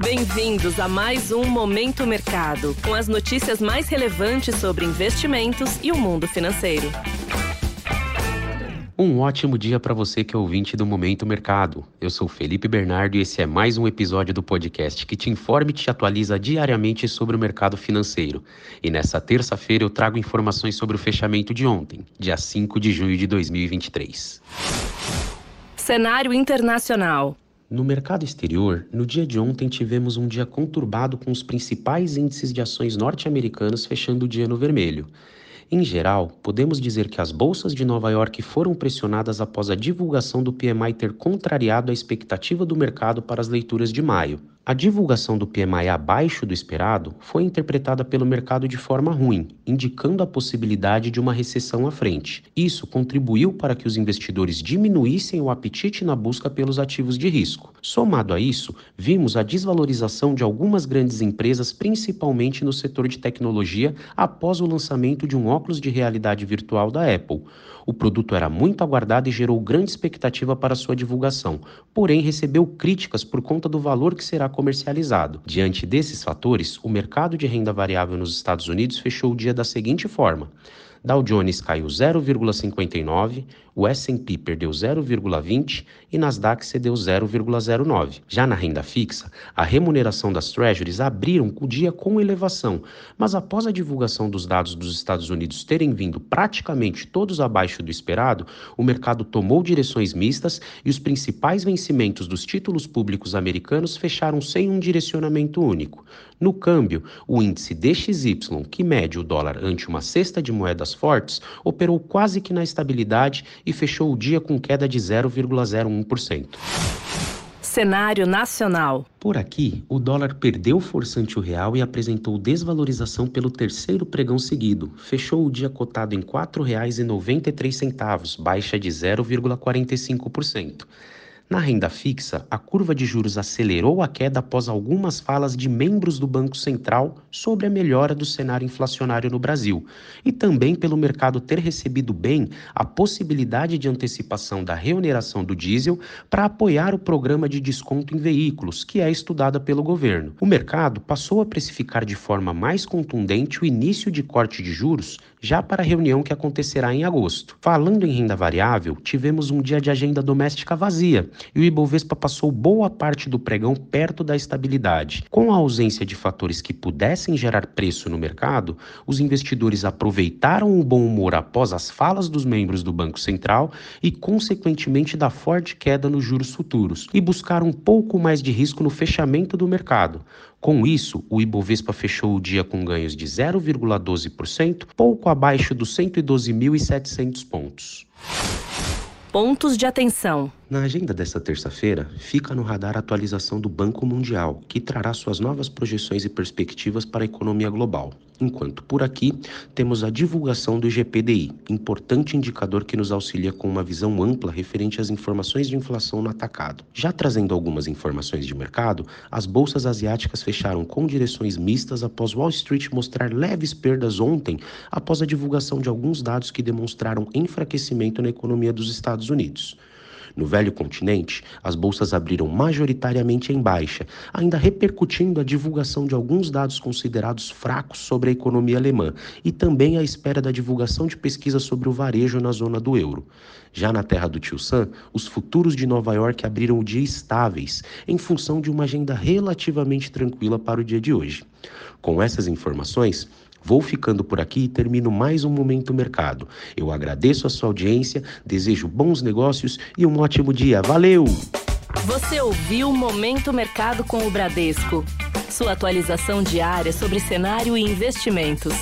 Bem-vindos a mais um Momento Mercado, com as notícias mais relevantes sobre investimentos e o mundo financeiro. Um ótimo dia para você que é ouvinte do Momento Mercado. Eu sou Felipe Bernardo e esse é mais um episódio do podcast que te informa e te atualiza diariamente sobre o mercado financeiro. E nessa terça-feira eu trago informações sobre o fechamento de ontem, dia 5 de junho de 2023. Cenário internacional. No mercado exterior, no dia de ontem tivemos um dia conturbado com os principais índices de ações norte-americanos fechando o dia no vermelho. Em geral, podemos dizer que as bolsas de Nova York foram pressionadas após a divulgação do PMI ter contrariado a expectativa do mercado para as leituras de maio. A divulgação do PMI abaixo do esperado foi interpretada pelo mercado de forma ruim, indicando a possibilidade de uma recessão à frente. Isso contribuiu para que os investidores diminuíssem o apetite na busca pelos ativos de risco. Somado a isso, vimos a desvalorização de algumas grandes empresas, principalmente no setor de tecnologia, após o lançamento de um óculos de realidade virtual da Apple. O produto era muito aguardado e gerou grande expectativa para sua divulgação, porém recebeu críticas por conta do valor que será comercializado. Diante desses fatores, o mercado de renda variável nos Estados Unidos fechou o dia da seguinte forma: Dow Jones caiu 0,59, o S&P perdeu 0,20 e Nasdaq cedeu 0,09. Já na renda fixa, a remuneração das treasuries abriram o dia com elevação, mas após a divulgação dos dados dos Estados Unidos terem vindo praticamente todos abaixo do esperado, o mercado tomou direções mistas e os principais vencimentos dos títulos públicos americanos fecharam sem um direcionamento único. No câmbio, o índice DXY, que mede o dólar ante uma cesta de moedas fortes, operou quase que na estabilidade e fechou o dia com queda de 0,01%. Cenário nacional. Por aqui, o dólar perdeu força ante o real e apresentou desvalorização pelo terceiro pregão seguido. Fechou o dia cotado em R$ 4,93, baixa de 0,45%. Na renda fixa, a curva de juros acelerou a queda após algumas falas de membros do Banco Central sobre a melhora do cenário inflacionário no Brasil, e também pelo mercado ter recebido bem a possibilidade de antecipação da reoneração do diesel para apoiar o programa de desconto em veículos, que é estudada pelo governo. O mercado passou a precificar de forma mais contundente o início de corte de juros já para a reunião que acontecerá em agosto. Falando em renda variável, tivemos um dia de agenda doméstica vazia e o Ibovespa passou boa parte do pregão perto da estabilidade. Com a ausência de fatores que pudessem gerar preço no mercado, os investidores aproveitaram o bom humor após as falas dos membros do Banco Central e, consequentemente, da forte queda nos juros futuros e buscaram um pouco mais de risco no fechamento do mercado. Com isso, o Ibovespa fechou o dia com ganhos de 0,12%, pouco abaixo dos 112.700 pontos. Pontos de atenção. Na agenda desta terça-feira, fica no radar a atualização do Banco Mundial, que trará suas novas projeções e perspectivas para a economia global. Enquanto por aqui, temos a divulgação do IGPDI, importante indicador que nos auxilia com uma visão ampla referente às informações de inflação no atacado. Já trazendo algumas informações de mercado, as bolsas asiáticas fecharam com direções mistas após Wall Street mostrar leves perdas ontem, após a divulgação de alguns dados que demonstraram enfraquecimento na economia dos Estados Unidos. No velho continente, as bolsas abriram majoritariamente em baixa, ainda repercutindo a divulgação de alguns dados considerados fracos sobre a economia alemã e também à espera da divulgação de pesquisas sobre o varejo na zona do euro. Já na terra do Tio Sam, os futuros de Nova York abriram o dia estáveis, em função de uma agenda relativamente tranquila para o dia de hoje. Com essas informações, Vou ficando por aqui e termino mais um Momento Mercado. Eu agradeço a sua audiência, desejo bons negócios e um ótimo dia. Valeu! Você ouviu Momento Mercado com o Bradesco. Sua atualização diária sobre cenário e investimentos.